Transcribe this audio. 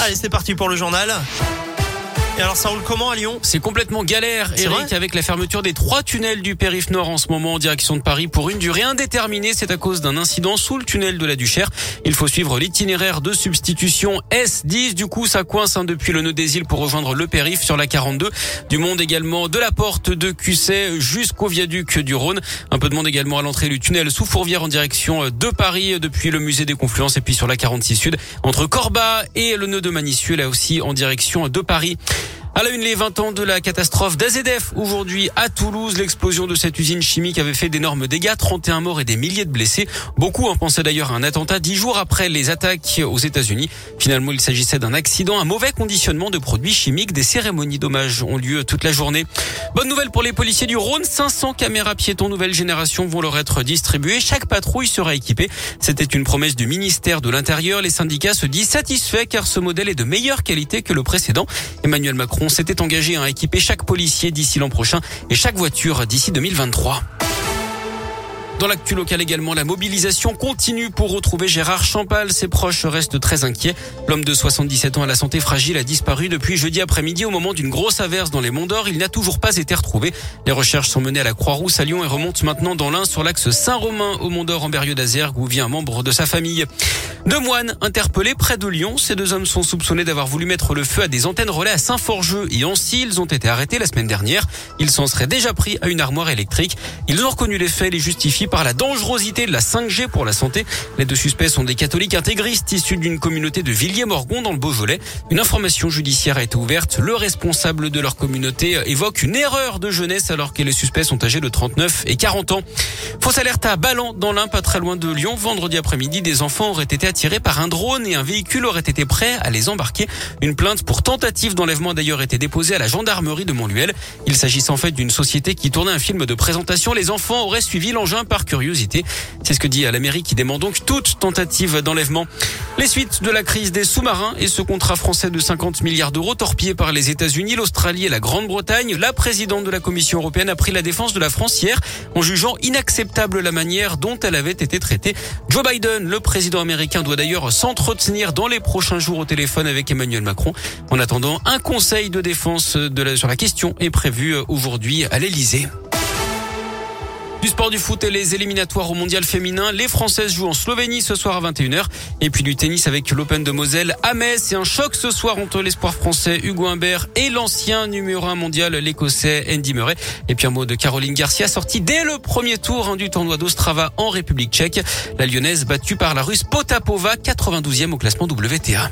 Allez, c'est parti pour le journal. Et alors ça roule comment à Lyon C'est complètement galère, Eric, avec la fermeture des trois tunnels du périph' nord en ce moment en direction de Paris pour une durée indéterminée. C'est à cause d'un incident sous le tunnel de la Duchère. Il faut suivre l'itinéraire de substitution S10. Du coup, ça coince hein, depuis le nœud des îles pour rejoindre le périph' sur la 42. Du monde également de la porte de Cusset jusqu'au viaduc du Rhône. Un peu de monde également à l'entrée du tunnel sous Fourvière en direction de Paris depuis le musée des Confluences et puis sur la 46 Sud entre Corba et le nœud de Manicieux là aussi en direction de Paris. À la une, les 20 ans de la catastrophe d'AZF. Aujourd'hui, à Toulouse, l'explosion de cette usine chimique avait fait d'énormes dégâts, 31 morts et des milliers de blessés. Beaucoup en pensaient d'ailleurs à un attentat dix jours après les attaques aux États-Unis. Finalement, il s'agissait d'un accident, un mauvais conditionnement de produits chimiques. Des cérémonies d'hommage ont lieu toute la journée. Bonne nouvelle pour les policiers du Rhône. 500 caméras piétons nouvelle génération vont leur être distribuées. Chaque patrouille sera équipée. C'était une promesse du ministère de l'Intérieur. Les syndicats se disent satisfaits car ce modèle est de meilleure qualité que le précédent. Emmanuel Macron s'était engagé à équiper chaque policier d'ici l'an prochain et chaque voiture d'ici 2023. Dans l'actu local également, la mobilisation continue pour retrouver Gérard Champal. Ses proches restent très inquiets. L'homme de 77 ans à la santé fragile a disparu depuis jeudi après-midi au moment d'une grosse averse dans les Monts d'Or. Il n'a toujours pas été retrouvé. Les recherches sont menées à la Croix-Rousse à Lyon et remontent maintenant dans l'Ain sur l'axe Saint-Romain au Mont d'Or en Berrieux d'Azergue où vit un membre de sa famille. Deux moines interpellés près de Lyon. Ces deux hommes sont soupçonnés d'avoir voulu mettre le feu à des antennes relais à Saint-Forgeux et Ancy. Ils ont été arrêtés la semaine dernière. Ils s'en seraient déjà pris à une armoire électrique. Ils ont reconnu les faits et les justifient par la dangerosité de la 5G pour la santé. Les deux suspects sont des catholiques intégristes issus d'une communauté de Villiers-Morgon dans le Beaujolais. Une information judiciaire a été ouverte. Le responsable de leur communauté évoque une erreur de jeunesse alors que les suspects sont âgés de 39 et 40 ans. Fausse alerte à Ballan dans l'Ain, pas très loin de Lyon. Vendredi après-midi, des enfants auraient été attirés par un drone et un véhicule aurait été prêt à les embarquer. Une plainte pour tentative d'enlèvement a d'ailleurs été déposée à la gendarmerie de Montluel. Il s'agissait en fait d'une société qui tournait un film de présentation. Les enfants auraient suivi l'engin par curiosité. C'est ce que dit la mairie qui demande donc toute tentative d'enlèvement. Les suites de la crise des sous-marins et ce contrat français de 50 milliards d'euros torpillé par les États-Unis, l'Australie et la Grande-Bretagne. La présidente de la Commission européenne a pris la défense de la France en jugeant inacceptable la manière dont elle avait été traitée. Joe Biden, le président américain, doit d'ailleurs s'entretenir dans les prochains jours au téléphone avec Emmanuel Macron. En attendant, un conseil de défense sur la question est prévu aujourd'hui à l'Elysée. Du sport du foot et les éliminatoires au mondial féminin. Les Françaises jouent en Slovénie ce soir à 21h. Et puis du tennis avec l'Open de Moselle à Metz. Et un choc ce soir entre l'espoir français Hugo Humbert et l'ancien numéro 1 mondial, l'Écossais Andy Murray. Et puis un mot de Caroline Garcia sortie dès le premier tour hein, du tournoi d'Ostrava en République tchèque. La lyonnaise battue par la russe Potapova, 92e au classement WTA.